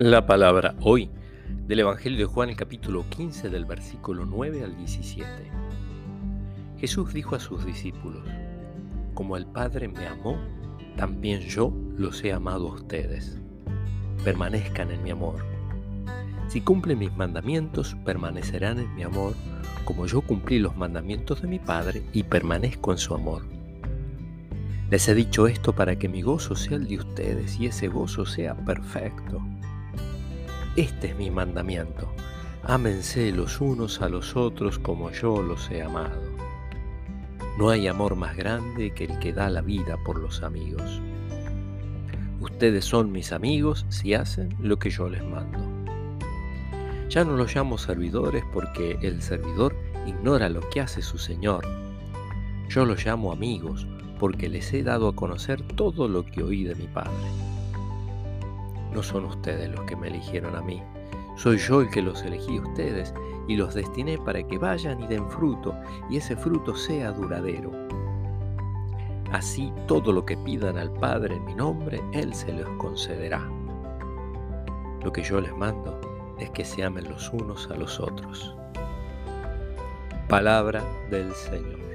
La palabra hoy del Evangelio de Juan, el capítulo 15 del versículo 9 al 17. Jesús dijo a sus discípulos, como el Padre me amó, también yo los he amado a ustedes. Permanezcan en mi amor. Si cumplen mis mandamientos, permanecerán en mi amor, como yo cumplí los mandamientos de mi Padre y permanezco en su amor. Les he dicho esto para que mi gozo sea el de ustedes y ese gozo sea perfecto. Este es mi mandamiento. Ámense los unos a los otros como yo los he amado. No hay amor más grande que el que da la vida por los amigos. Ustedes son mis amigos si hacen lo que yo les mando. Ya no los llamo servidores porque el servidor ignora lo que hace su Señor. Yo los llamo amigos porque les he dado a conocer todo lo que oí de mi Padre. No son ustedes los que me eligieron a mí, soy yo el que los elegí a ustedes y los destiné para que vayan y den fruto, y ese fruto sea duradero. Así todo lo que pidan al Padre en mi nombre, Él se los concederá. Lo que yo les mando es que se amen los unos a los otros. Palabra del Señor.